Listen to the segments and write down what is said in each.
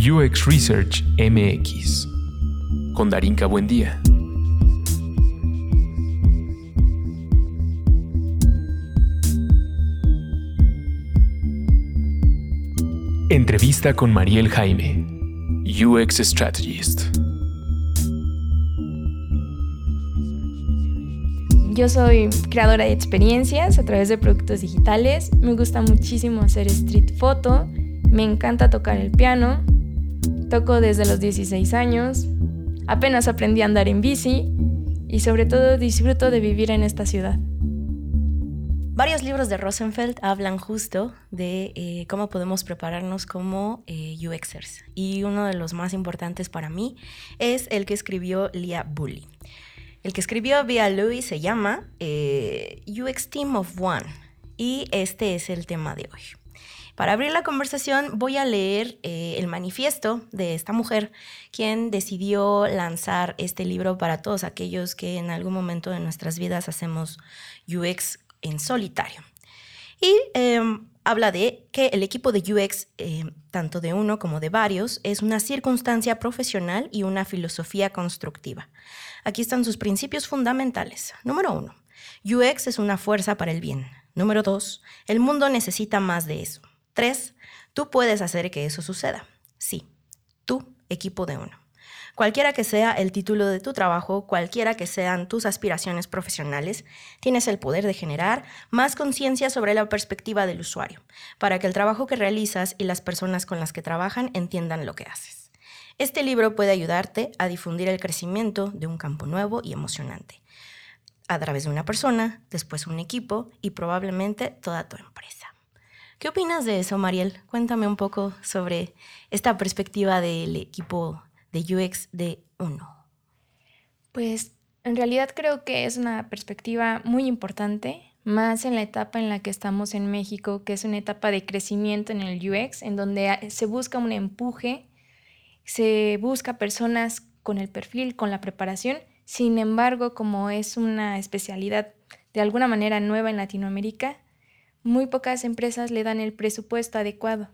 UX Research MX con Darinka Buendía. Entrevista con Mariel Jaime, UX Strategist. Yo soy creadora de experiencias a través de productos digitales. Me gusta muchísimo hacer street photo. Me encanta tocar el piano. Toco desde los 16 años. Apenas aprendí a andar en bici. Y sobre todo disfruto de vivir en esta ciudad. Varios libros de Rosenfeld hablan justo de eh, cómo podemos prepararnos como eh, UXers. Y uno de los más importantes para mí es el que escribió Leah Bully. El que escribió Via Louis se llama eh, UX Team of One y este es el tema de hoy. Para abrir la conversación voy a leer eh, el manifiesto de esta mujer, quien decidió lanzar este libro para todos aquellos que en algún momento de nuestras vidas hacemos UX en solitario. Y em, habla de que el equipo de UX, em, tanto de uno como de varios, es una circunstancia profesional y una filosofía constructiva. Aquí están sus principios fundamentales. Número uno, UX es una fuerza para el bien. Número dos, el mundo necesita más de eso. Tres, tú puedes hacer que eso suceda. Sí, tú, equipo de uno. Cualquiera que sea el título de tu trabajo, cualquiera que sean tus aspiraciones profesionales, tienes el poder de generar más conciencia sobre la perspectiva del usuario, para que el trabajo que realizas y las personas con las que trabajan entiendan lo que haces. Este libro puede ayudarte a difundir el crecimiento de un campo nuevo y emocionante, a través de una persona, después un equipo y probablemente toda tu empresa. ¿Qué opinas de eso, Mariel? Cuéntame un poco sobre esta perspectiva del equipo de UX de uno. Pues en realidad creo que es una perspectiva muy importante, más en la etapa en la que estamos en México, que es una etapa de crecimiento en el UX, en donde se busca un empuje se busca personas con el perfil, con la preparación. Sin embargo, como es una especialidad de alguna manera nueva en Latinoamérica, muy pocas empresas le dan el presupuesto adecuado.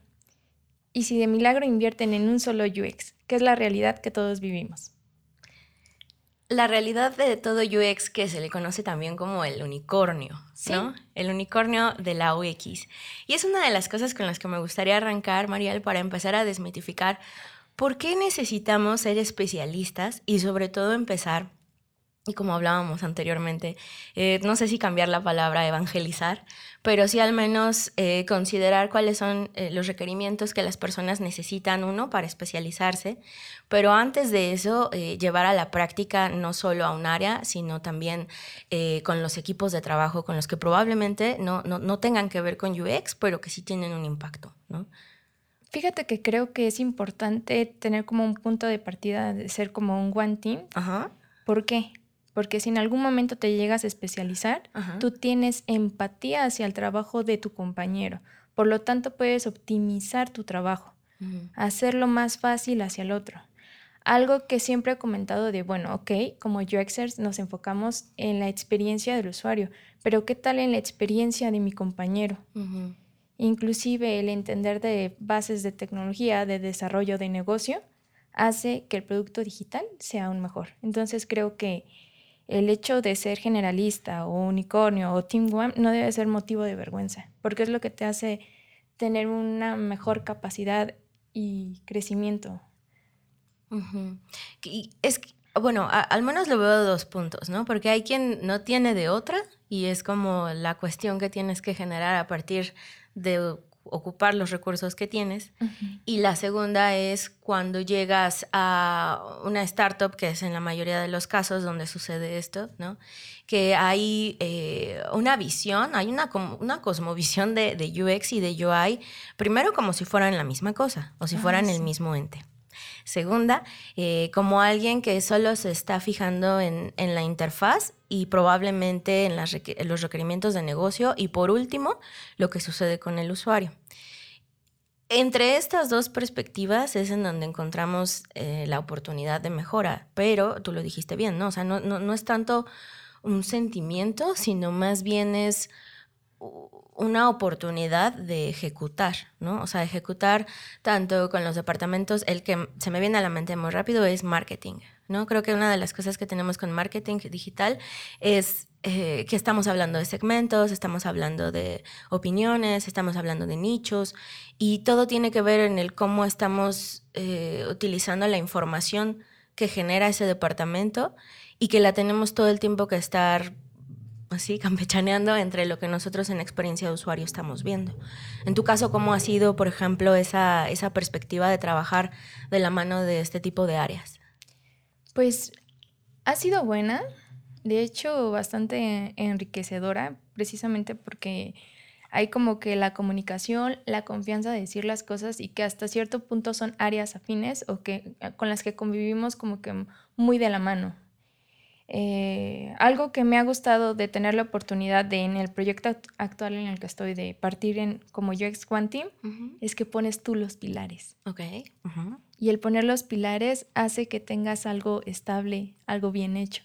Y si de milagro invierten en un solo UX, que es la realidad que todos vivimos. La realidad de todo UX que se le conoce también como el unicornio, ¿no? El unicornio de la UX. Y es una de las cosas con las que me gustaría arrancar, Mariel, para empezar a desmitificar ¿Por qué necesitamos ser especialistas y sobre todo empezar, y como hablábamos anteriormente, eh, no sé si cambiar la palabra evangelizar, pero sí al menos eh, considerar cuáles son eh, los requerimientos que las personas necesitan, uno, para especializarse, pero antes de eso, llevar a la práctica no solo a un área, sino también con los equipos de trabajo con los que probablemente no, no, no tengan que ver con UX, pero que sí tienen un impacto, ¿no? Fíjate que creo que es importante tener como un punto de partida de ser como un one team. Ajá. ¿Por qué? Porque si en algún momento te llegas a especializar, tú tienes empatía hacia el trabajo de tu compañero. Por lo tanto, puedes optimizar tu trabajo, hacerlo más fácil hacia el otro. Algo que siempre he comentado de, bueno, ok, como UXers nos enfocamos en la experiencia del usuario, pero ¿qué tal en la experiencia de mi compañero? Inclusive el entender de bases de tecnología, de desarrollo de negocio, hace que el producto digital sea aún mejor. Entonces creo que el hecho de ser generalista o unicornio o Team One no debe ser motivo de vergüenza, porque es lo que te hace tener una mejor capacidad y crecimiento. y es bueno, al menos lo veo de dos puntos, ¿no? Porque hay quien no tiene de otra y es como la cuestión que tienes que generar a partir de ocupar los recursos que tienes. Y la segunda es cuando llegas a una startup, que es en la mayoría de los casos donde sucede esto, ¿no? que hay eh, una visión, hay una, una cosmovisión de, de, UX y de UI, primero como si fueran la misma cosa o si fueran el mismo ente. Segunda, eh, como alguien que solo se está fijando en, la interfaz y probablemente en, los requerimientos de negocio. Y por último, lo que sucede con el usuario. Entre estas dos perspectivas es en donde encontramos eh, la oportunidad de mejora, pero tú lo dijiste bien, ¿no? O sea, no, no, no es tanto un sentimiento, sino más bien es una oportunidad de ejecutar, ¿no? O sea, ejecutar tanto con los departamentos, el que se me viene a la mente muy rápido es marketing, ¿no? Creo que una de las cosas que tenemos con marketing digital es eh, que estamos hablando de segmentos, estamos hablando de opiniones, estamos hablando de nichos y todo tiene que ver en el cómo estamos eh, utilizando la información que genera ese departamento y que la tenemos todo el tiempo que estar así campechaneando entre lo que nosotros en experiencia de usuario estamos viendo. En tu caso, ¿cómo ha sido, por ejemplo, esa, esa perspectiva de trabajar de la mano de este tipo de áreas? Pues ha sido buena, de hecho bastante enriquecedora, precisamente porque hay como que la comunicación, la confianza de decir las cosas y que hasta cierto punto son áreas afines o que con las que convivimos como que muy de la mano. Eh, algo que me ha gustado de tener la oportunidad de en el proyecto actual en el que estoy de partir en como UX One Team es que pones tú los pilares. Ok. Y el poner los pilares hace que tengas algo estable, algo bien hecho.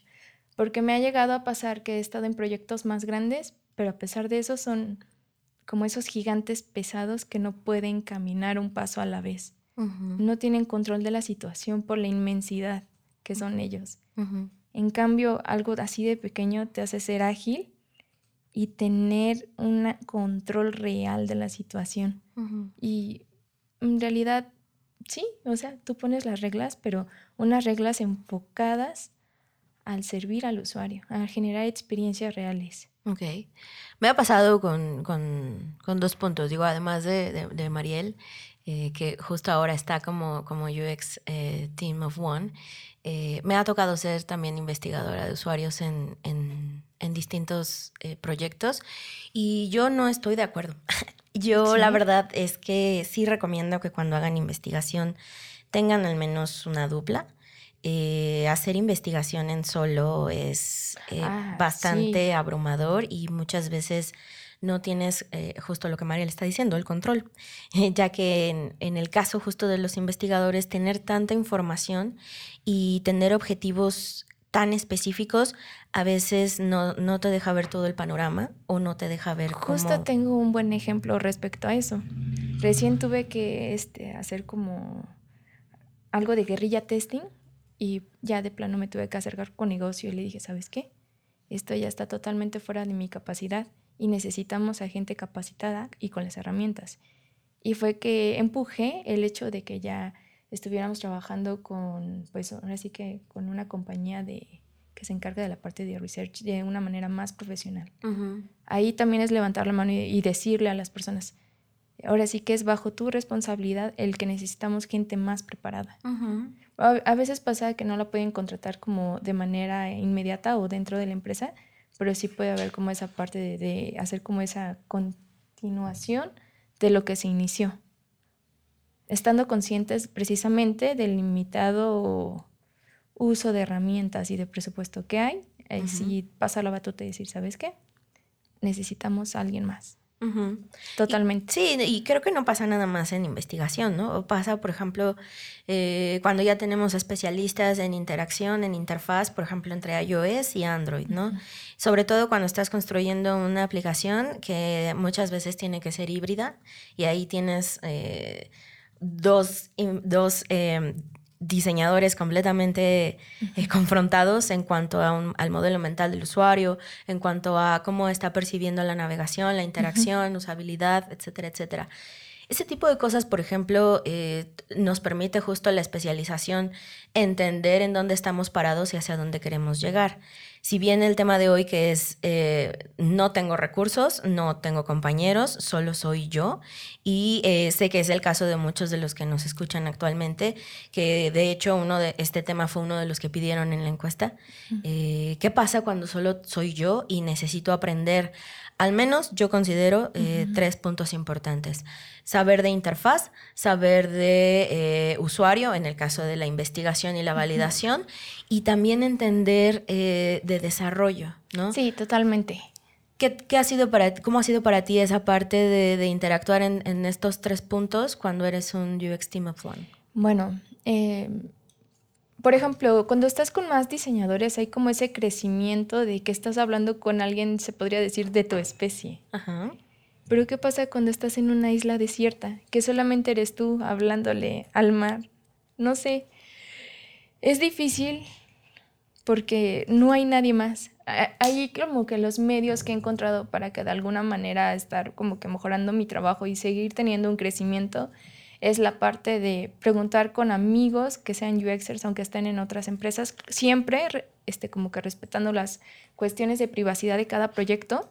Porque me ha llegado a pasar que he estado en proyectos más grandes, pero a pesar de eso son como esos gigantes pesados que no pueden caminar un paso a la vez. No tienen control de la situación por la inmensidad que son ellos. En cambio, algo así de pequeño te hace ser ágil y tener un control real de la situación. Y en realidad, sí, o sea, tú pones las reglas, pero unas reglas enfocadas al servir al usuario, a generar experiencias reales. Ok. Me ha pasado con, dos puntos. Digo, además de, Mariel, eh, que justo ahora está como, como UX eh, Team of One, eh, me ha tocado ser también investigadora de usuarios en, distintos eh, proyectos y yo no estoy de acuerdo. yo la verdad es que sí recomiendo que cuando hagan investigación tengan al menos una dupla. Eh, hacer investigación en solo es ah, bastante abrumador y muchas veces no tienes eh, justo lo que María le está diciendo, el control, ya que en, el caso justo de los investigadores, tener tanta información y tener objetivos tan específicos a veces no, no, te deja ver todo el panorama o no te deja ver. Justo tengo un buen ejemplo respecto a eso. Recién tuve que este, hacer como algo de guerrilla testing y ya de plano me tuve que acercar con negocio y le dije, ¿sabes qué? Esto ya está totalmente fuera de mi capacidad y necesitamos a gente capacitada y con las herramientas. Y fue que empujé el hecho de que ya estuviéramos trabajando con, pues ahora sí que con una compañía de, que se encarga de la parte de research de una manera más profesional. Ahí también es levantar la mano y, decirle a las personas, ahora sí que es bajo tu responsabilidad el que necesitamos gente más preparada. a, veces pasa que no la pueden contratar como de manera inmediata o dentro de la empresa, pero sí puede haber como esa parte de, hacer como esa continuación de lo que se inició. Estando conscientes precisamente del limitado uso de herramientas y de presupuesto que hay, y si pasa la batuta y decir, ¿sabes qué? Necesitamos a alguien más. Totalmente. sí, y creo que no pasa nada más en investigación, ¿no? O pasa, por ejemplo, eh, cuando ya tenemos especialistas en interacción, en interfaz, por ejemplo, entre iOS y Android, ¿no? Sobre todo cuando estás construyendo una aplicación que muchas veces tiene que ser híbrida y ahí tienes eh, dos, dos eh, diseñadores completamente eh, confrontados en cuanto a al modelo mental del usuario, en cuanto a cómo está percibiendo la navegación, la interacción, usabilidad, etcétera, etcétera. Ese tipo de cosas, por ejemplo, eh, nos permite justo la especialización, entender en dónde estamos parados y hacia dónde queremos llegar. Si bien el tema de hoy que es eh, no tengo recursos, no tengo compañeros, solo soy yo y eh, sé que es el caso de muchos de los que nos escuchan actualmente, que de hecho uno de este tema fue uno de los que pidieron en la encuesta. Eh, ¿Qué pasa cuando solo soy yo y necesito aprender? Al menos yo considero tres puntos importantes. Saber de interfaz, saber de usuario, en el caso de la investigación y la validación, y también entender de desarrollo, ¿no? Sí, totalmente. ¿Qué, ha sido para, ¿Cómo ha sido para ti esa parte de, interactuar en, estos tres puntos cuando eres un UX Team of One? Bueno, eh, por ejemplo, cuando estás con más diseñadores hay como ese crecimiento de que estás hablando con alguien, se podría decir, de tu especie. Ajá. Pero ¿qué pasa cuando estás en una isla desierta? Que solamente eres tú hablándole al mar. No sé. Es difícil porque no hay nadie más. Hay como que los medios que he encontrado para que de alguna manera estar como que mejorando mi trabajo y seguir teniendo un crecimiento es la parte de preguntar con amigos que sean UXers, aunque estén en otras empresas, siempre este, como que respetando las cuestiones de privacidad de cada proyecto.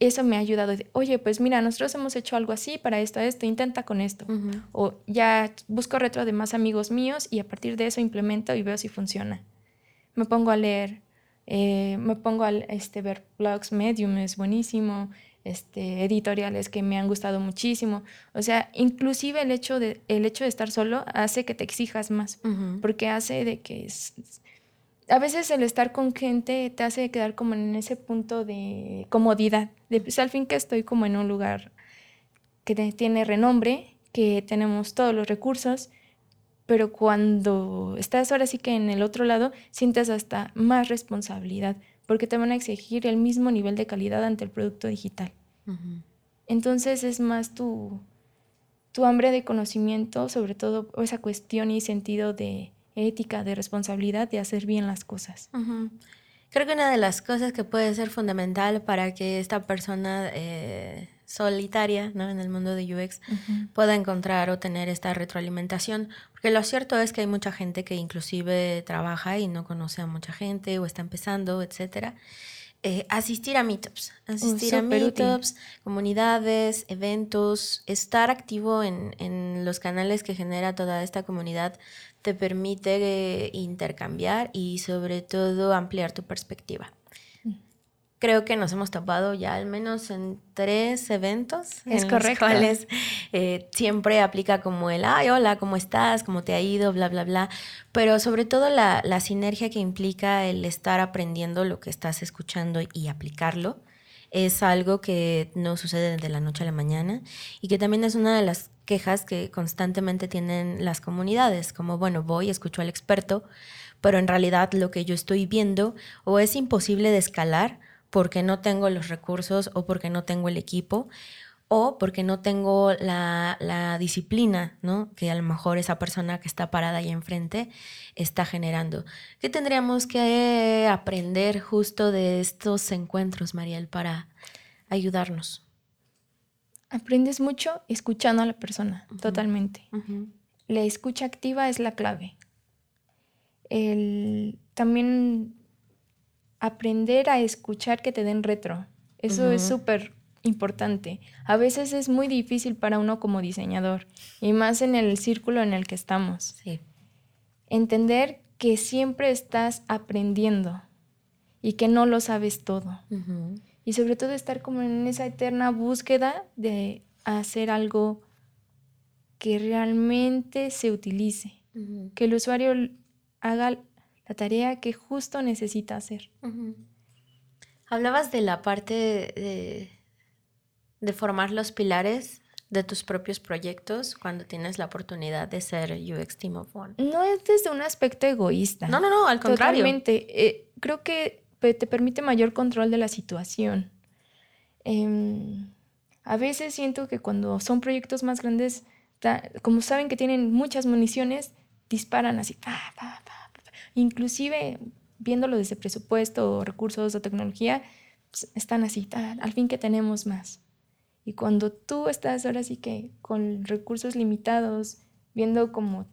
Eso me ha ayudado. Oye, pues mira, nosotros hemos hecho algo así para esto, esto, intenta con esto. O ya busco retro de más amigos míos y a partir de eso implemento y veo si funciona. Me pongo a leer, eh, me pongo a este, ver blogs, Medium es buenísimo, este, editoriales que me han gustado muchísimo. O sea, inclusive el hecho de, el hecho de estar solo hace que te exijas más, porque hace de que... a veces el estar con gente te hace quedar como en ese punto de comodidad, de pues, al fin que estoy como en un lugar que tiene renombre, que tenemos todos los recursos, pero cuando estás ahora sí que en el otro lado, sientes hasta más responsabilidad, porque te van a exigir el mismo nivel de calidad ante el producto digital. Entonces es más tu, tu hambre de conocimiento, sobre todo esa cuestión y sentido de ética, de responsabilidad, de hacer bien las cosas. Creo que una de las cosas que puede ser fundamental para que esta persona eh, solitaria ¿no? en el mundo de UX pueda encontrar o tener esta retroalimentación. Porque lo cierto es que hay mucha gente que inclusive trabaja y no conoce a mucha gente o está empezando, etcétera. Eh, asistir a meetups, asistir a meetups, comunidades, eventos, estar activo en, en, los canales que genera toda esta comunidad te permite eh, intercambiar y sobre todo ampliar tu perspectiva creo que nos hemos topado ya al menos en tres eventos. Es en correcto. Los cuales eh, siempre aplica como el, ay, hola, ¿cómo estás? ¿Cómo te ha ido? Bla, bla, bla. Pero sobre todo la, la sinergia que implica el estar aprendiendo lo que estás escuchando y aplicarlo es algo que no sucede de la noche a la mañana y que también es una de las quejas que constantemente tienen las comunidades, como, bueno, voy, escucho al experto, pero en realidad lo que yo estoy viendo o es imposible de escalar porque no tengo los recursos o porque no tengo el equipo o porque no tengo la, disciplina, ¿no? Que a lo mejor esa persona que está parada ahí enfrente está generando. ¿Qué tendríamos que aprender justo de estos encuentros, Mariel, para ayudarnos? Aprendes mucho escuchando a la persona, totalmente. La escucha activa es la clave. El, también aprender a escuchar que te den retro. Eso es súper importante. A veces es muy difícil para uno como diseñador y más en el círculo en el que estamos. Entender que siempre estás aprendiendo y que no lo sabes todo. Y sobre todo estar como en esa eterna búsqueda de hacer algo que realmente se utilice, que el usuario haga la tarea que justo necesita hacer. Hablabas de la parte de, de, formar los pilares de tus propios proyectos cuando tienes la oportunidad de ser UX Team of One. No es desde un aspecto egoísta. No, no, no, al contrario. Totalmente. Eh, creo que te permite mayor control de la situación. Em, a veces siento que cuando son proyectos más grandes, como saben que tienen muchas municiones, disparan así, inclusive viéndolo desde presupuesto, recursos o tecnología, pues, están así, al fin que tenemos más. Y cuando tú estás ahora sí que con recursos limitados, viendo cómo,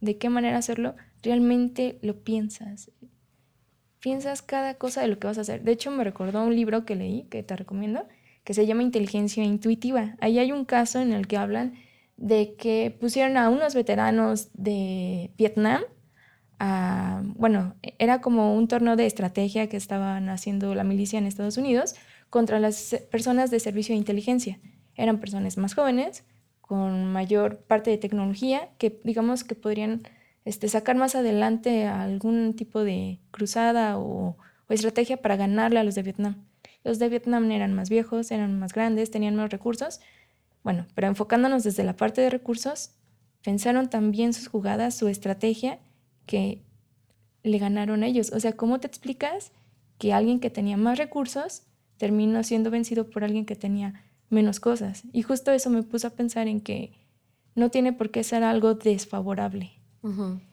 de qué manera hacerlo, realmente lo piensas. Piensas cada cosa de lo que vas a hacer. De hecho, me recordó un libro que leí, que te recomiendo, que se llama Inteligencia Intuitiva. Ahí hay un caso en el que hablan de que pusieron a unos veteranos de Vietnam bueno, era como un torneo de estrategia que estaban haciendo la milicia en Estados Unidos contra las personas de servicio de inteligencia. Eran personas más jóvenes, con mayor parte de tecnología, que digamos que podrían este, sacar más adelante algún tipo de cruzada o, o estrategia para ganarle a los de Vietnam. Los de Vietnam eran más viejos, eran más grandes, tenían más recursos. Bueno, pero enfocándonos desde la parte de recursos, pensaron también sus jugadas, su estrategia que le ganaron a ellos. O sea, ¿cómo te explicas que alguien que tenía más recursos terminó siendo vencido por alguien que tenía menos cosas? Y justo eso me puso a pensar en que no tiene por qué ser algo desfavorable.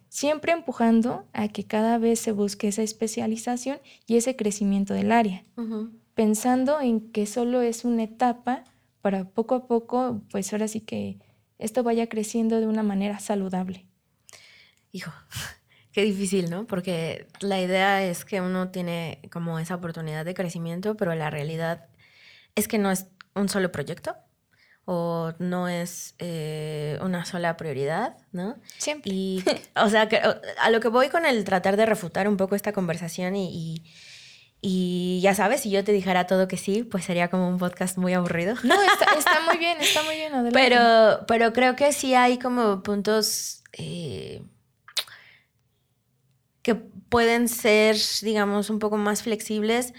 Siempre empujando a que cada vez se busque esa especialización y ese crecimiento del área. Pensando en que solo es una etapa para poco a poco, pues ahora sí que esto vaya creciendo de una manera saludable. Hijo, qué difícil, ¿no? Porque la idea es que uno tiene como esa oportunidad de crecimiento, pero la realidad es que no es un solo proyecto o no es eh, una sola prioridad, ¿no? Siempre. Y, o sea, a lo que voy con el tratar de refutar un poco esta conversación y y ya sabes, si yo te dijera todo que sí, pues sería como un podcast muy aburrido. No, está, muy bien, está muy bien. Adelante. Pero, pero creo que sí hay como puntos eh, que pueden ser, digamos, un poco más flexibles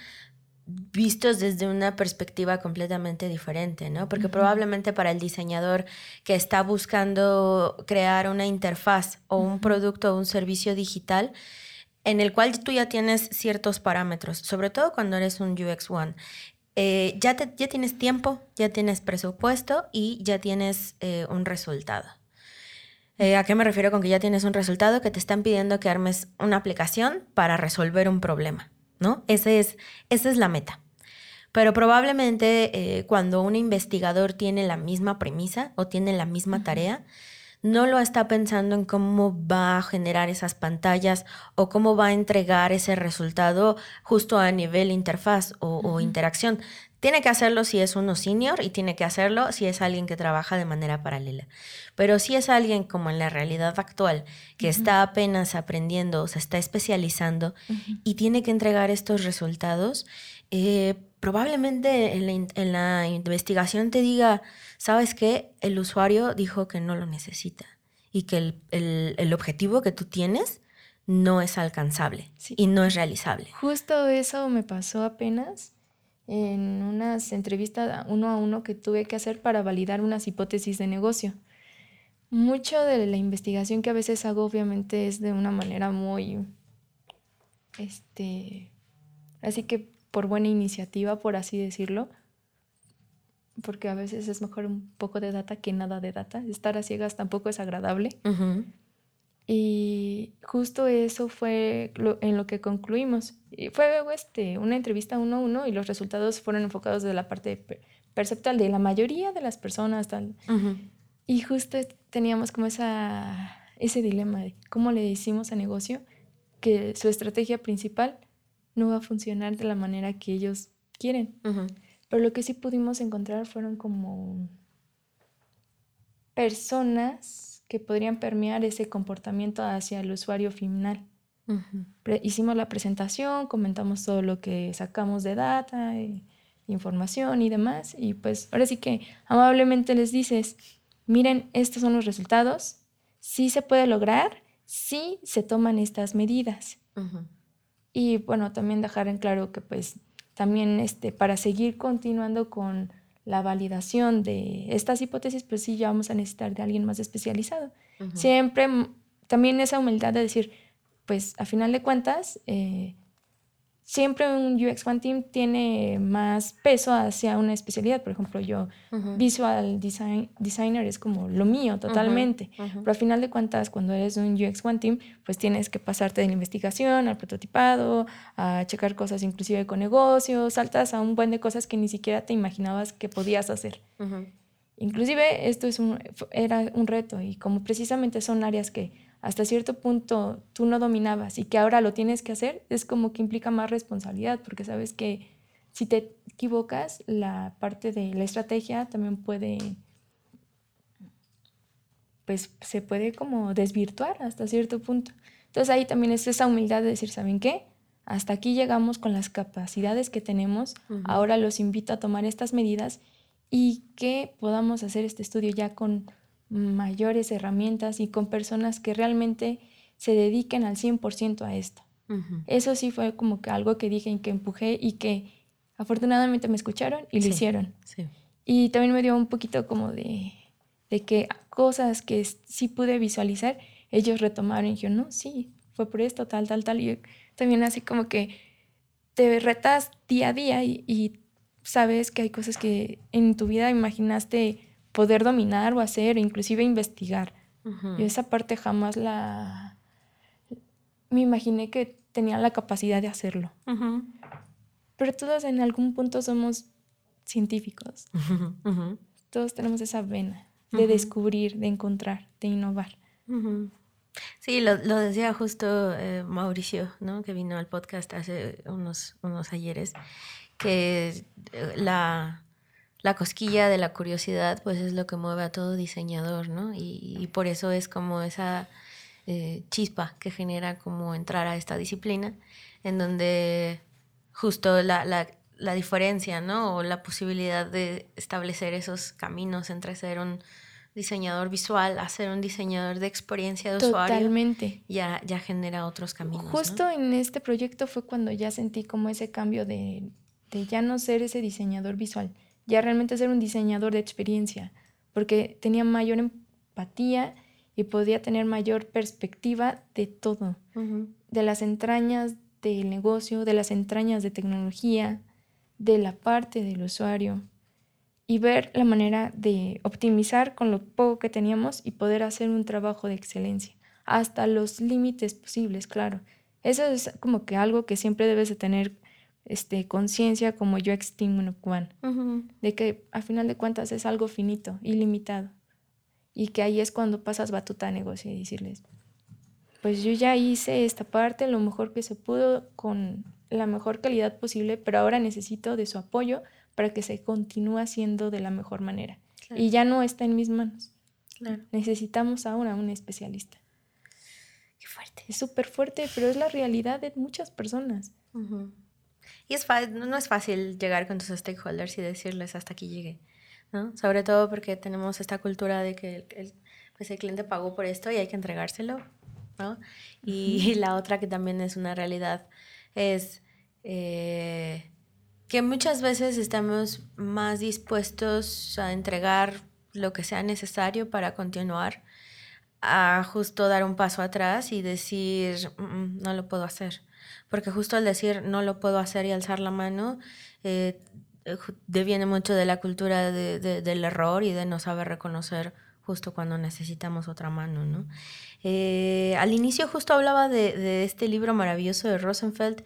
vistos desde una perspectiva completamente diferente, ¿no? Porque probablemente para el diseñador que está buscando crear una interfaz o un producto o un servicio digital, en el cual tú ya tienes ciertos parámetros, sobre todo cuando eres un UX One. Eh, ya, ya tienes tiempo, ya tienes presupuesto y ya tienes eh, un resultado. Eh, ¿A qué me refiero con que ya tienes un resultado? Que te están pidiendo que armes una aplicación para resolver un problema, ¿no? Ese es, esa es la meta. Pero probablemente cuando un investigador tiene la misma premisa o tiene la misma tarea, no lo está pensando en cómo va a generar esas pantallas o cómo va a entregar ese resultado justo a nivel interfaz o, interacción. Tiene que hacerlo si es uno senior y tiene que hacerlo si es alguien que trabaja de manera paralela. Pero si es alguien como en la realidad actual, que está apenas aprendiendo o se está especializando y tiene que entregar estos resultados, eh, probablemente en la, investigación te diga, ¿sabes qué? El usuario dijo que no lo necesita y que el, objetivo que tú tienes no es alcanzable y no es realizable. Justo eso me pasó apenas en unas entrevistas uno a uno que tuve que hacer para validar unas hipótesis de negocio. Mucho de la investigación que a veces hago obviamente es de una manera muy, este, así que por buena iniciativa, por así decirlo, porque a veces es mejor un poco de data que nada de data. Estar a ciegas tampoco es agradable. Y justo eso fue en lo que concluimos. Y fue este, una entrevista uno a uno y los resultados fueron enfocados de la parte perceptual de la mayoría de las personas. Tal. Y justo teníamos como esa, ese dilema de cómo le decimos a negocio que su estrategia principal no va a funcionar de la manera que ellos quieren. Pero lo que sí pudimos encontrar fueron como personas que podrían permear ese comportamiento hacia el usuario final. Hicimos la presentación, comentamos todo lo que sacamos de data, información y demás, y pues ahora sí que amablemente les dices, miren, estos son los resultados, sí se puede lograr, sí se toman estas medidas. Y bueno, también dejar en claro que pues también este, para seguir continuando con la validación de estas hipótesis, pues sí, ya vamos a necesitar de alguien más especializado. Siempre también esa humildad de decir, pues a final de cuentas, eh, siempre un UX One Team tiene más peso hacia una especialidad. Por ejemplo, yo, visual design, designer es como lo mío totalmente. Pero al final de cuentas, cuando eres un UX One Team, pues tienes que pasarte de la investigación al prototipado, a checar cosas inclusive con negocios, saltas a un buen de cosas que ni siquiera te imaginabas que podías hacer. Inclusive esto es un, era un reto y como precisamente son áreas que hasta cierto punto tú no dominabas y que ahora lo tienes que hacer, es como que implica más responsabilidad, porque sabes que si te equivocas, la parte de la estrategia también puede, pues se puede como desvirtuar hasta cierto punto. Entonces ahí también es esa humildad de decir, ¿saben qué? Hasta aquí llegamos con las capacidades que tenemos, ahora los invito a tomar estas medidas y que podamos hacer este estudio ya con mayores herramientas y con personas que realmente se dediquen al 100% a esto. Eso sí fue como que algo que dije y que empujé y que afortunadamente me escucharon y lo hicieron. Y también me dio un poquito como de, de, que cosas que sí pude visualizar, ellos retomaron y yo, no, sí, fue por esto, tal, tal, tal. Y también así como que te retas día a día y, sabes que hay cosas que en tu vida imaginaste poder dominar o hacer, inclusive investigar. Y esa parte jamás la... Me imaginé que tenía la capacidad de hacerlo. Pero todos en algún punto somos científicos. Todos tenemos esa vena de descubrir, de encontrar, de innovar. Sí, lo, decía justo eh, Mauricio, ¿no? que vino al podcast hace unos, unos ayeres, que eh, la, la, cosquilla de la curiosidad pues es lo que mueve a todo diseñador, ¿no? Y, por eso es como esa eh, chispa que genera como entrar a esta disciplina, en donde justo la, la, la diferencia, ¿no? O la posibilidad de establecer esos caminos entre ser un diseñador visual a ser un diseñador de experiencia de usuario. Totalmente. Ya, ya genera otros caminos. Justo en este proyecto fue cuando ya sentí como ese cambio de, de ya no ser ese diseñador visual, ya realmente ser un diseñador de experiencia, porque tenía mayor empatía y podía tener mayor perspectiva de todo, de las entrañas del negocio, de las entrañas de tecnología, de la parte del usuario y ver la manera de optimizar con lo poco que teníamos y poder hacer un trabajo de excelencia, hasta los límites posibles, claro. Eso es como que algo que siempre debes de tener este, conciencia como yo Team One, de que a final de cuentas es algo finito, ilimitado, y que ahí es cuando pasas batuta a negocio y decirles, pues yo ya hice esta parte lo mejor que se pudo con la mejor calidad posible, pero ahora necesito de su apoyo para que se continúe haciendo de la mejor manera. Y ya no está en mis manos. Necesitamos ahora un especialista. Qué fuerte. Es súper fuerte, pero es la realidad de muchas personas. Y es no es fácil llegar con tus stakeholders y decirles hasta aquí llegué. ¿no? Sobre todo porque tenemos esta cultura de que el, pues el cliente pagó por esto y hay que entregárselo. ¿no? Y, la otra que también es una realidad es eh, que muchas veces estamos más dispuestos a entregar lo que sea necesario para continuar, a justo dar un paso atrás y decir, mm, mm, no lo puedo hacer. Porque justo al decir no lo puedo hacer y alzar la mano, eh, mucho de la cultura del error y de no saber reconocer justo cuando necesitamos otra mano, ¿no? Eh, al inicio justo hablaba de, de, este libro maravilloso de Rosenfeld,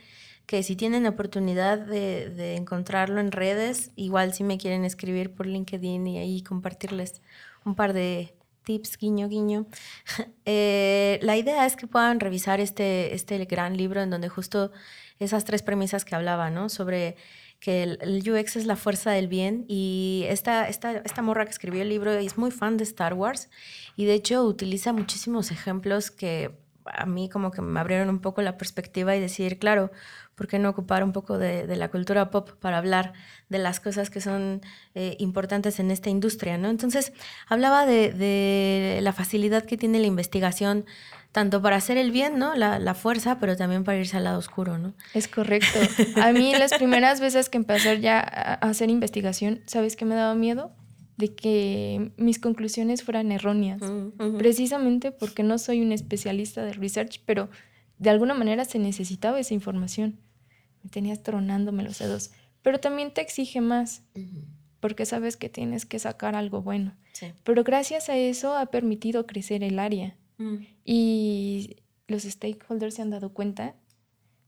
que si tienen oportunidad de, encontrarlo en redes, igual si me quieren escribir por LinkedIn y ahí compartirles un par de tips, guiño, guiño. Eh, la idea es que puedan revisar este, este gran libro en donde justo esas tres premisas que hablaba, ¿no? Sobre que el, UX es la fuerza del bien y esta, esta, esta morra que escribió el libro es muy fan de Star Wars y de hecho utiliza muchísimos ejemplos que a mí como que me abrieron un poco la perspectiva y decir, claro, ¿por qué no ocupar un poco de, la cultura pop para hablar de las cosas que son eh, importantes en esta industria? ¿no? Entonces, hablaba de, la facilidad que tiene la investigación, tanto para hacer el bien, ¿no? La, fuerza, pero también para irse al lado oscuro, ¿no? Es correcto. A mí las primeras veces que empecé ya a hacer investigación, ¿sabes qué me daba miedo? De que mis conclusiones fueran erróneas, precisamente porque no soy un especialista de research, pero de alguna manera se necesitaba esa información me tenías tronándome los dedos. Pero también te exige más, porque sabes que tienes que sacar algo bueno. Pero gracias a eso ha permitido crecer el área. Mm. Y los stakeholders se han dado cuenta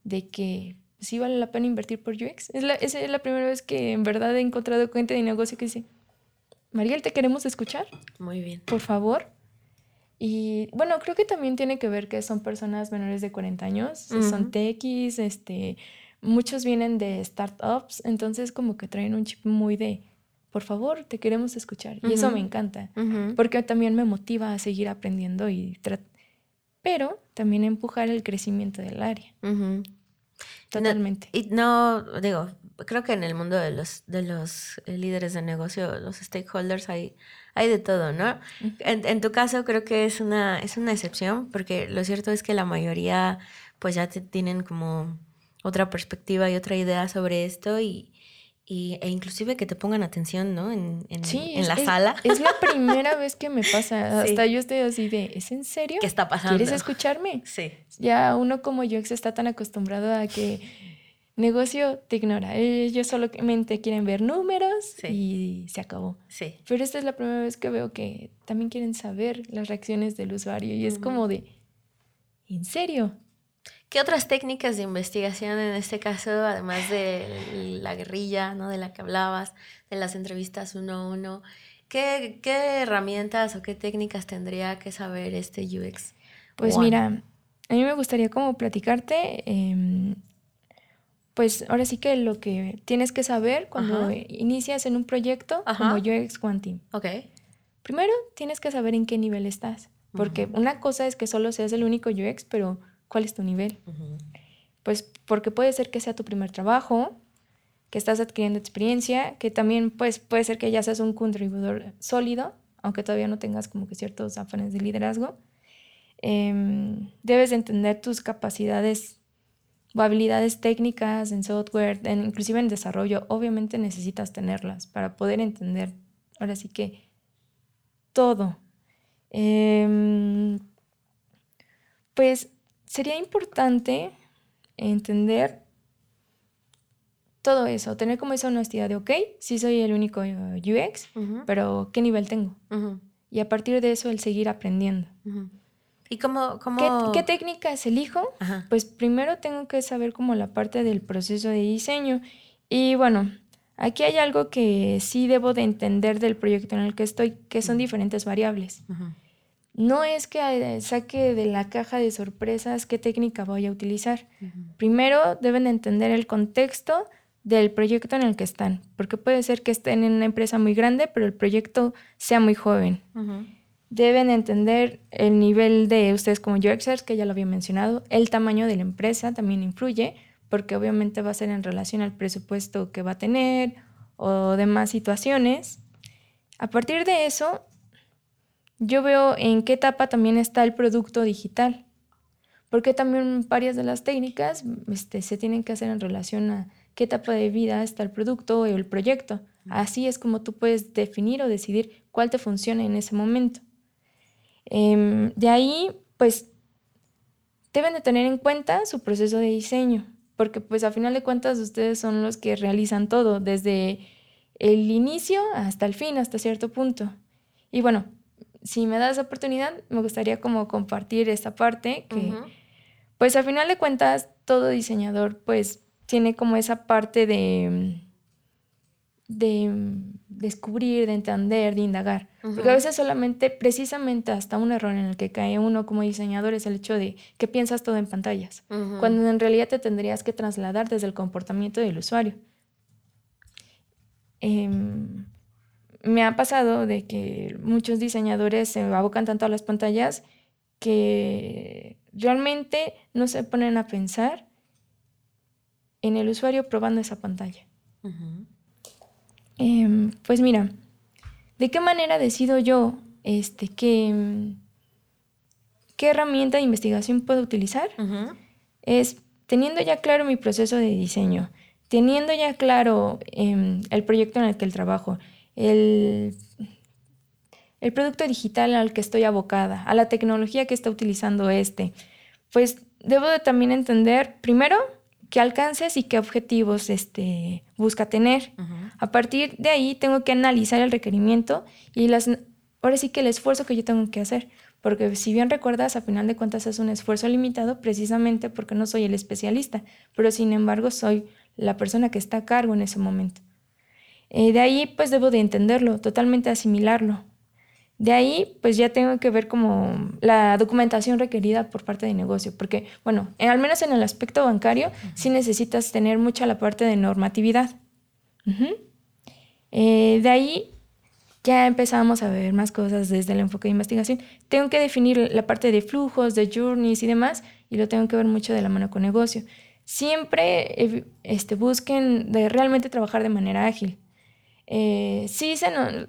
de que sí vale la pena invertir por UX. Es la, es la primera vez que en verdad he encontrado cuenta de negocio que dice, Mariel, te queremos escuchar. Muy bien. Por favor. Y bueno, creo que también tiene que ver que son personas menores de 40 años, son TX, este, muchos vienen de startups, entonces como que traen un chip muy de, por favor, te queremos escuchar. Y eso me encanta, porque también me motiva a seguir aprendiendo y pero también empujar el crecimiento del área. Totalmente. y no, digo, creo que en el mundo de los, de los eh, líderes de negocio, los stakeholders, hay, hay de todo, ¿no? en, en, tu caso creo que es una, es una excepción, porque lo cierto es que la mayoría pues ya te tienen como otra perspectiva y otra idea sobre esto y, y, e inclusive que te pongan atención, ¿no? En, en, sí, en la es, sala. Es la primera vez que me pasa. Hasta yo estoy así de, ¿es en serio? ¿Qué está pasando? ¿Quieres escucharme? Sí. Ya uno como yo está tan acostumbrado a que negocio te ignora. Ellos solamente quieren ver números y se acabó. Sí. Pero esta es la primera vez que veo que también quieren saber las reacciones del usuario y es como de, ¿en serio? ¿Qué otras técnicas de investigación en este caso, además de la guerrilla, ¿no? de la que hablabas, de las entrevistas uno a uno, ¿qué, qué herramientas o qué técnicas tendría que saber este UX? Pues mira, a mí me gustaría como platicarte, em, pues ahora sí que lo que tienes que saber cuando inicias en un proyecto como UX One Team. Ok. Primero, tienes que saber en qué nivel estás, porque una cosa es que solo seas el único UX, pero ¿Cuál es tu nivel? Pues porque puede ser que sea tu primer trabajo, que estás adquiriendo experiencia, que también pues, puede ser que ya seas un contribuidor sólido, aunque todavía no tengas como que ciertos afanes de liderazgo. Em, debes entender tus capacidades o habilidades técnicas en software, inclusive en desarrollo. Obviamente necesitas tenerlas para poder entender, ahora sí que todo. Em, pues sería importante entender todo eso, tener como esa honestidad de, ok, sí soy el único UX, pero ¿qué nivel tengo? Y a partir de eso el seguir aprendiendo. ¿Y cómo, ¿Qué, técnicas elijo? Pues primero tengo que saber como la parte del proceso de diseño. Y bueno, aquí hay algo que sí debo de entender del proyecto en el que estoy, que son diferentes variables no es que eh, saque de la caja de sorpresas qué técnica voy a utilizar. Primero deben entender el contexto del proyecto en el que están, porque puede ser que estén en una empresa muy grande, pero el proyecto sea muy joven. Deben entender el nivel de ustedes como UXers, que ya lo había mencionado, el tamaño de la empresa también influye, porque obviamente va a ser en relación al presupuesto que va a tener o demás situaciones. A partir de eso, yo veo en qué etapa también está el producto digital, porque también varias de las técnicas este, se tienen que hacer en relación a qué etapa de vida está el producto o el proyecto. Así es como tú puedes definir o decidir cuál te funciona en ese momento. Em, de ahí, pues, deben de tener en cuenta su proceso de diseño, porque pues a final de cuentas ustedes son los que realizan todo, desde el inicio hasta el fin, hasta cierto punto. Y bueno, si me das oportunidad, me gustaría como compartir esta parte que, pues al final de cuentas, todo diseñador pues tiene como esa parte de, de descubrir, de entender, de indagar. Porque a veces solamente, precisamente hasta un error en el que cae uno como diseñador es el hecho de que piensas todo en pantallas, cuando en realidad te tendrías que trasladar desde el comportamiento del usuario. Em, me ha pasado de que muchos diseñadores se abocan tanto a las pantallas que realmente no se ponen a pensar en el usuario probando esa pantalla. Em, pues mira, ¿de qué manera decido yo este, qué, qué herramienta de investigación puedo utilizar? Es teniendo ya claro mi proceso de diseño, teniendo ya claro em, el proyecto en el que el trabajo, el, el producto digital al que estoy abocada, a la tecnología que está utilizando este, pues debo de también entender, primero, qué alcances y qué objetivos este, busca tener. A partir de ahí tengo que analizar el requerimiento y las, ahora sí que el esfuerzo que yo tengo que hacer. Porque si bien recuerdas, a final de cuentas es un esfuerzo limitado precisamente porque no soy el especialista, pero sin embargo soy la persona que está a cargo en ese momento. Eh, de ahí pues debo de entenderlo, totalmente asimilarlo. De ahí pues ya tengo que ver como la documentación requerida por parte de negocio, porque bueno, al menos en el aspecto bancario sí necesitas tener mucha la parte de normatividad. Eh, de ahí ya empezamos a ver más cosas desde el enfoque de investigación. Tengo que definir la parte de flujos, de journeys y demás, y lo tengo que ver mucho de la mano con negocio. Siempre eh, este, busquen de realmente trabajar de manera ágil. Eh, sí,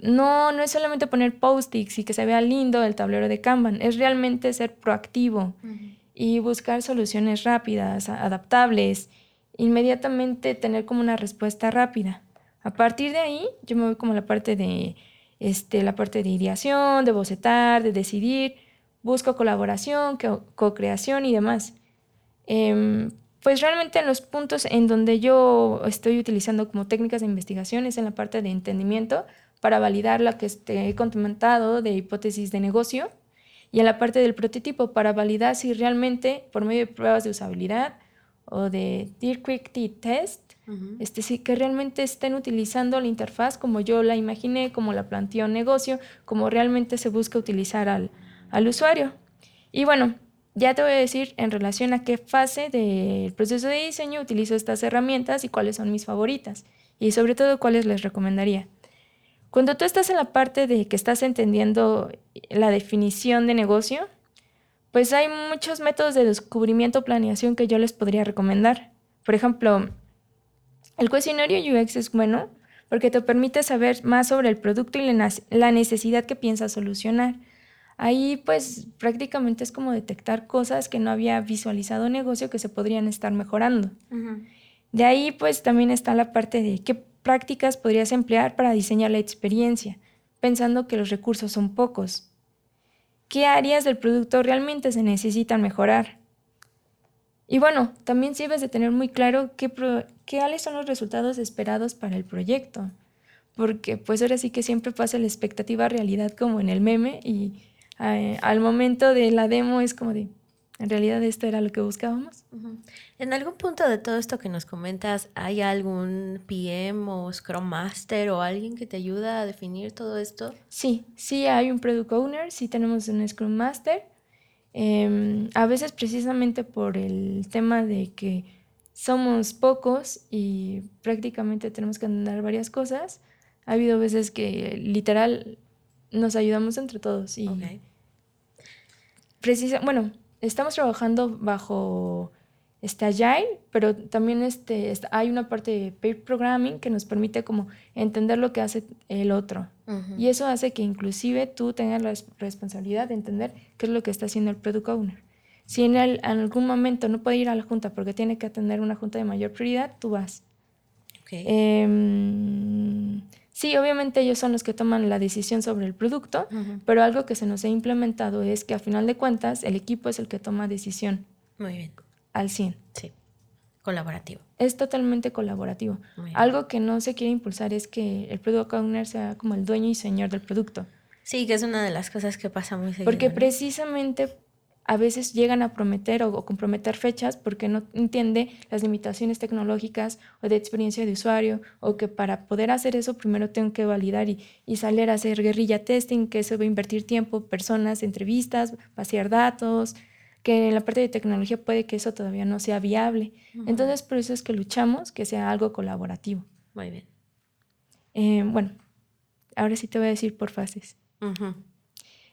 no, no, es solamente poner post-its y que se vea lindo el tablero de Kanban, es realmente ser proactivo y buscar soluciones rápidas, adaptables, inmediatamente tener como una respuesta rápida. A partir de ahí, yo me voy como a la parte de, este, la parte de ideación, de bocetar, de decidir, busco colaboración, co-creación y demás. Em, pues realmente en los puntos en donde yo estoy utilizando como técnicas de investigación es en la parte de entendimiento para validar lo que he comentado de hipótesis de negocio y en la parte del prototipo para validar si realmente por medio de pruebas de usabilidad o de Quick Test, este, sí, que realmente estén utilizando la interfaz como yo la imaginé, como la planteó un negocio, como realmente se busca utilizar al, al usuario. Y bueno, ya te voy a decir en relación a qué fase del proceso de diseño utilizo estas herramientas y cuáles son mis favoritas y sobre todo cuáles les recomendaría. Cuando tú estás en la parte de que estás entendiendo la definición de negocio, pues hay muchos métodos de descubrimiento o planeación que yo les podría recomendar. Por ejemplo, el cuestionario UX es bueno porque te permite saber más sobre el producto y la necesidad que piensas solucionar. Ahí pues prácticamente es como detectar cosas que no había visualizado negocio que se podrían estar mejorando. De ahí pues también está la parte de qué prácticas podrías emplear para diseñar la experiencia, pensando que los recursos son pocos. ¿Qué áreas del producto realmente se necesitan mejorar? Y bueno, también sirves de tener muy claro qué, cuáles son los resultados esperados para el proyecto. Porque pues ahora sí que siempre pasa la expectativa realidad como en el meme y eh, al momento de la demo es como de, en realidad esto era lo que buscábamos. En algún punto de todo esto que nos comentas, ¿hay algún PM o Scrum Master o alguien que te ayuda a definir todo esto? Sí, sí hay un Product Owner, sí tenemos un Scrum Master. Em, a veces precisamente por el tema de que somos pocos y prácticamente tenemos que andar varias cosas, ha habido veces que literal nos ayudamos entre todos. Y precisa, bueno, estamos trabajando bajo este Agile, pero también este, hay una parte de pair programming que nos permite como entender lo que hace el otro. Y eso hace que inclusive tú tengas la responsabilidad de entender qué es lo que está haciendo el product owner. Si en, en algún momento no puede ir a la junta porque tiene que atender una junta de mayor prioridad, tú vas. Okay. Em, Sí, obviamente ellos son los que toman la decisión sobre el producto, pero algo que se nos ha implementado es que a final de cuentas el equipo es el que toma decisión. Muy bien. Al 100. Sí. Colaborativo. Es totalmente colaborativo. Algo que no se quiere impulsar es que el product owner sea como el dueño y señor del producto. Sí, que es una de las cosas que pasa muy seguido. Porque precisamente a veces llegan a prometer o, comprometer fechas porque no entiende las limitaciones tecnológicas o de experiencia de usuario o que para poder hacer eso primero tengo que validar y, salir a hacer guerrilla testing, que eso va a invertir tiempo, personas, entrevistas, vaciar datos, que en la parte de tecnología puede que eso todavía no sea viable. Entonces por eso es que luchamos que sea algo colaborativo. Muy bien. Eh, bueno, ahora sí te voy a decir por fases.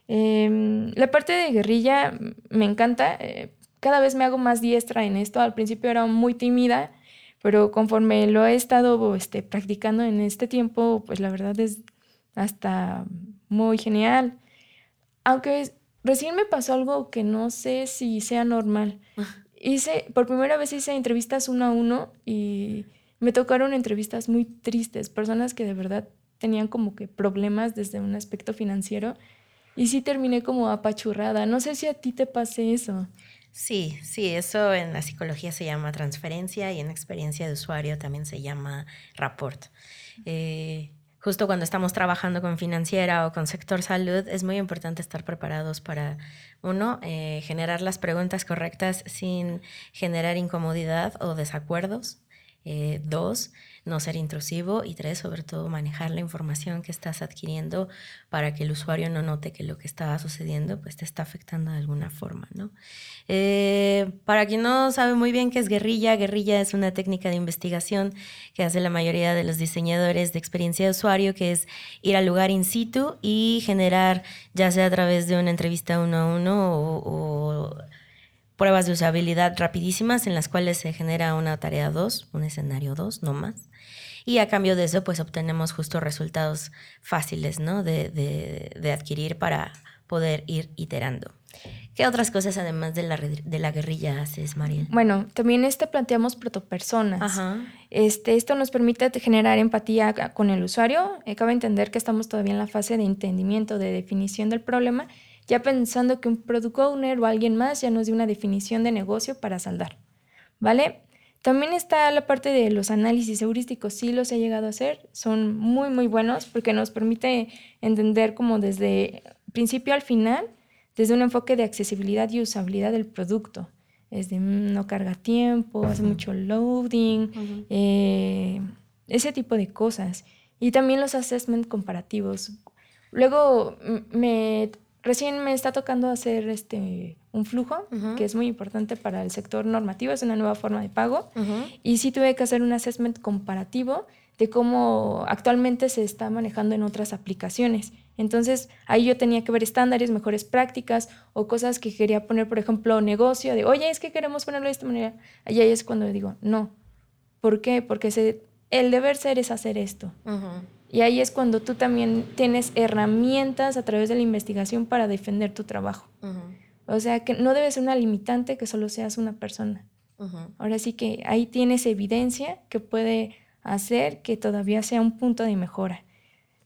Em, la parte de guerrilla me encanta. Eh, cada vez me hago más diestra en esto. Al principio era muy tímida, pero conforme lo he estado este, practicando en este tiempo, pues la verdad es hasta muy genial. Aunque recién me pasó algo que no sé si sea normal. Hice, por primera vez hice entrevistas uno a uno y me tocaron entrevistas muy tristes, personas que de verdad tenían como que problemas desde un aspecto financiero y sí terminé como apachurrada. No sé si a ti te pase eso. Sí, sí, eso en la psicología se llama transferencia y en experiencia de usuario también se llama rapport. Eh, justo cuando estamos trabajando con financiera o con sector salud, es muy importante estar preparados para, uno, eh, generar las preguntas correctas sin generar incomodidad o desacuerdos. Eh, dos, no ser intrusivo y tres, sobre todo manejar la información que estás adquiriendo para que el usuario no note que lo que estaba sucediendo pues te está afectando de alguna forma, ¿no? Eh, para quien no sabe muy bien qué es guerrilla, guerrilla es una técnica de investigación que hace la mayoría de los diseñadores de experiencia de usuario, que es ir al lugar in situ y generar, ya sea a través de una entrevista uno a uno o pruebas de usabilidad rapidísimas en las cuales se genera una tarea 2, un escenario 2, no más. Y a cambio de eso, pues obtenemos justo resultados fáciles ¿no? de, de, de adquirir para poder ir iterando. ¿Qué otras cosas además de la, de la guerrilla haces, Mariel? Bueno, también este planteamos protopersonas. Ajá. Este, esto nos permite generar empatía con el usuario. Eh, cabe entender que estamos todavía en la fase de entendimiento, de definición del problema, ya pensando que un product owner o alguien más ya nos dio una definición de negocio para saldar. ¿Vale? También está la parte de los análisis heurísticos, sí los he llegado a hacer, son muy muy buenos porque nos permite entender como desde principio al final, desde un enfoque de accesibilidad y usabilidad del producto. Es de mm, no carga tiempo, hace mucho loading, eh, ese tipo de cosas. Y también los assessment comparativos. Luego me Recién me está tocando hacer este, un flujo, que es muy importante para el sector normativo, es una nueva forma de pago. Y sí tuve que hacer un assessment comparativo de cómo actualmente se está manejando en otras aplicaciones. Entonces, ahí yo tenía que ver estándares, mejores prácticas o cosas que quería poner, por ejemplo, negocio, de, oye, es que queremos ponerlo de esta manera. ahí es cuando digo, no. ¿Por qué? Porque se, el deber ser es hacer esto. Y ahí es cuando tú también tienes herramientas a través de la investigación para defender tu trabajo. O sea, que no debe ser una limitante que solo seas una persona. Ahora sí que ahí tienes evidencia que puede hacer que todavía sea un punto de mejora.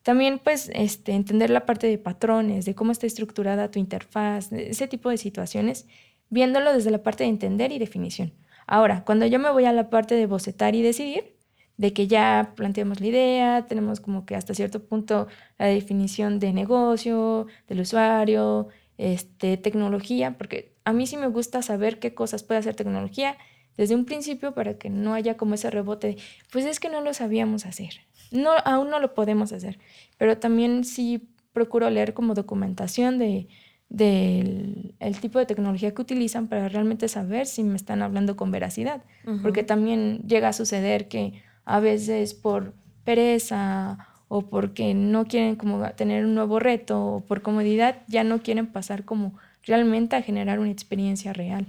También, pues, este, entender la parte de patrones, de cómo está estructurada tu interfaz, ese tipo de situaciones, viéndolo desde la parte de entender y definición. Ahora, cuando yo me voy a la parte de bocetar y decidir, de que ya planteamos la idea, tenemos como que hasta cierto punto la definición de negocio, del usuario, este, tecnología, porque a mí sí me gusta saber qué cosas puede hacer tecnología desde un principio para que no haya como ese rebote de, pues es que no lo sabíamos hacer, no, aún no lo podemos hacer, pero también sí procuro leer como documentación de, del el tipo de tecnología que utilizan para realmente saber si me están hablando con veracidad, porque también llega a suceder que a veces por pereza o porque no quieren como tener un nuevo reto o por comodidad, ya no quieren pasar como realmente a generar una experiencia real.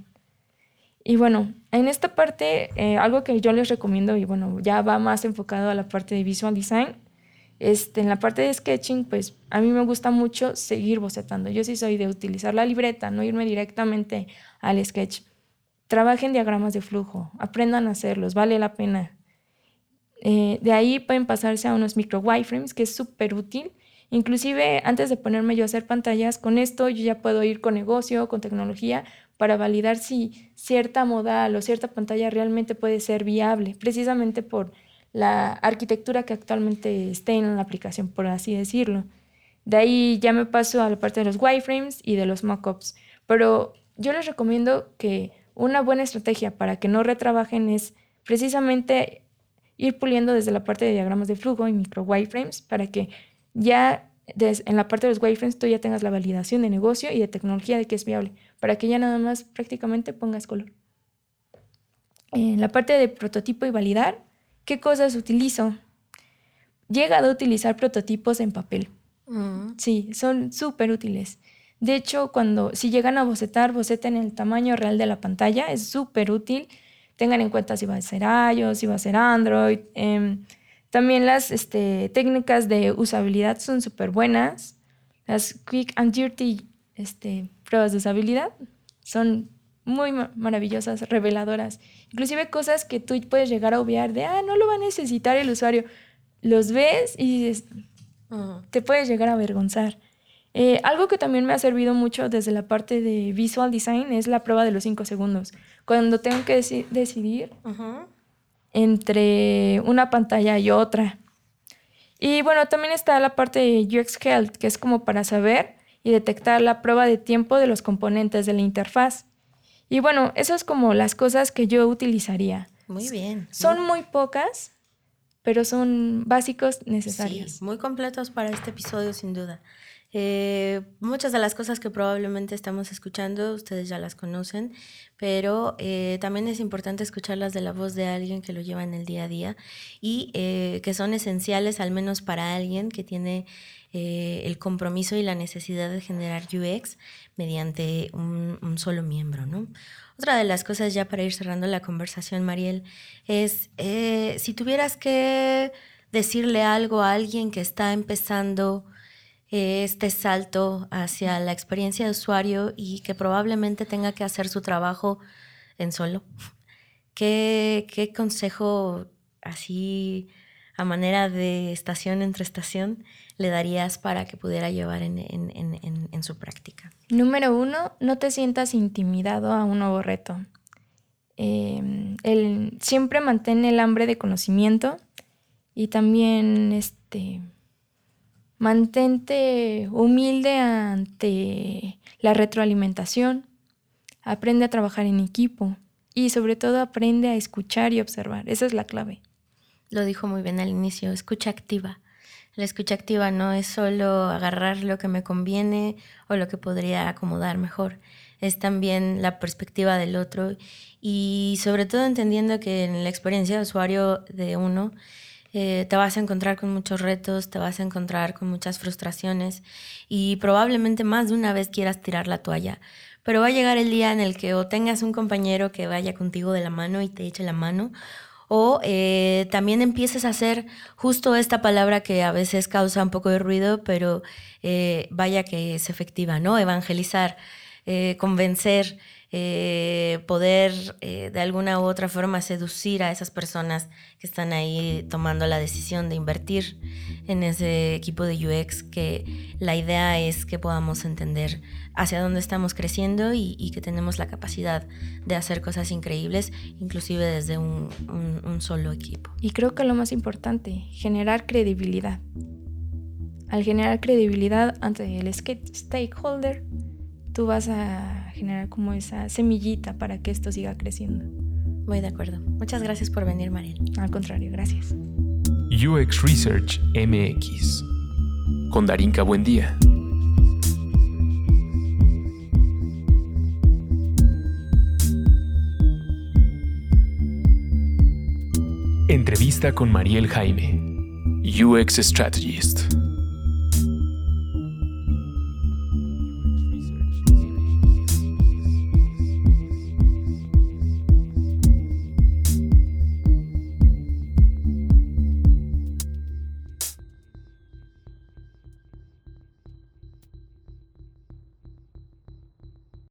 Y bueno, en esta parte, eh, algo que yo les recomiendo, y bueno, ya va más enfocado a la parte de visual design, este, en la parte de sketching, pues a mí me gusta mucho seguir bocetando. Yo sí soy de utilizar la libreta, no irme directamente al sketch. Trabajen diagramas de flujo, aprendan a hacerlos, vale la pena. Eh, de ahí pueden pasarse a unos micro wireframes, que es súper útil. Inclusive antes de ponerme yo a hacer pantallas, con esto yo ya puedo ir con negocio, con tecnología, para validar si cierta modal o cierta pantalla realmente puede ser viable, precisamente por la arquitectura que actualmente esté en la aplicación, por así decirlo. De ahí ya me paso a la parte de los wireframes y de los mockups. Pero yo les recomiendo que una buena estrategia para que no retrabajen es precisamente ir puliendo desde la parte de diagramas de flujo y micro wireframes para que ya en la parte de los wireframes tú ya tengas la validación de negocio y de tecnología de que es viable, para que ya nada más prácticamente pongas color. En la parte de prototipo y validar, ¿qué cosas utilizo? Llegado a utilizar prototipos en papel. Mm. Sí, son súper útiles. De hecho, cuando si llegan a bocetar, boceten el tamaño real de la pantalla, es súper útil tengan en cuenta si va a ser iOS, si va a ser Android. Em, también las este, técnicas de usabilidad son súper buenas. Las quick and dirty este, pruebas de usabilidad son muy maravillosas, reveladoras. Inclusive cosas que tú puedes llegar a obviar de, ah, no lo va a necesitar el usuario. Los ves y te puedes llegar a avergonzar. Eh, algo que también me ha servido mucho desde la parte de visual design es la prueba de los cinco segundos. Cuando tengo que decidir entre una pantalla y otra. Y bueno, también está la parte de UX Health, que es como para saber y detectar la prueba de tiempo de los componentes de la interfaz. Y bueno, eso es como las cosas que yo utilizaría. Muy bien. Son muy pocas, pero son básicos necesarios. Sí, muy completos para este episodio, sin duda. Eh, muchas de las cosas que probablemente estamos escuchando, ustedes ya las conocen, pero eh, también es importante escucharlas de la voz de alguien que lo lleva en el día a día y eh, que son esenciales al menos para alguien que tiene el compromiso y la necesidad de generar UX mediante un, un, solo miembro, ¿no? Otra de las cosas ya para ir cerrando la conversación, Mariel, es si tuvieras que decirle algo a alguien que está empezando este salto hacia la experiencia de usuario y que probablemente tenga que hacer su trabajo en solo. ¿Qué, qué consejo así a manera de estación entre estación le darías para que pudiera llevar en, en, su práctica? Número uno, no te sientas intimidado a un nuevo reto. Em, el, siempre mantén el hambre de conocimiento y también este, mantente humilde ante la retroalimentación. Aprende a trabajar en equipo y sobre todo aprende a escuchar y observar. Esa es la clave lo dijo muy bien al inicio, escucha activa. La escucha activa no es solo agarrar lo que me conviene o lo que podría acomodar mejor, es también la perspectiva del otro y sobre todo entendiendo que en la experiencia de usuario de uno eh, te vas a encontrar con muchos retos, te vas a encontrar con muchas frustraciones y probablemente más de una vez quieras tirar la toalla. Pero va a llegar el día en el que o tengas un compañero que vaya contigo de la mano y te eche la mano, o eh, también empieces a hacer justo esta palabra que a veces causa un poco de ruido, pero eh, vaya que es efectiva, ¿no? Evangelizar, eh, convencer, poder de alguna u otra forma seducir a esas personas que están ahí tomando la decisión de invertir en ese equipo de UX, que la idea es que podamos entender hacia dónde estamos creciendo y, que tenemos la capacidad de hacer cosas increíbles, inclusive desde un, solo equipo. Y creo que lo más importante, generar credibilidad. Al generar credibilidad ante el stakeholder, tú vas a generar como esa semillita para que esto siga creciendo. Muy de acuerdo. Muchas gracias por venir, Mariel. Al contrario, gracias. UX Research MX. Con Darinka Buendía. Entrevista con Mariel Jaime, UX Strategist.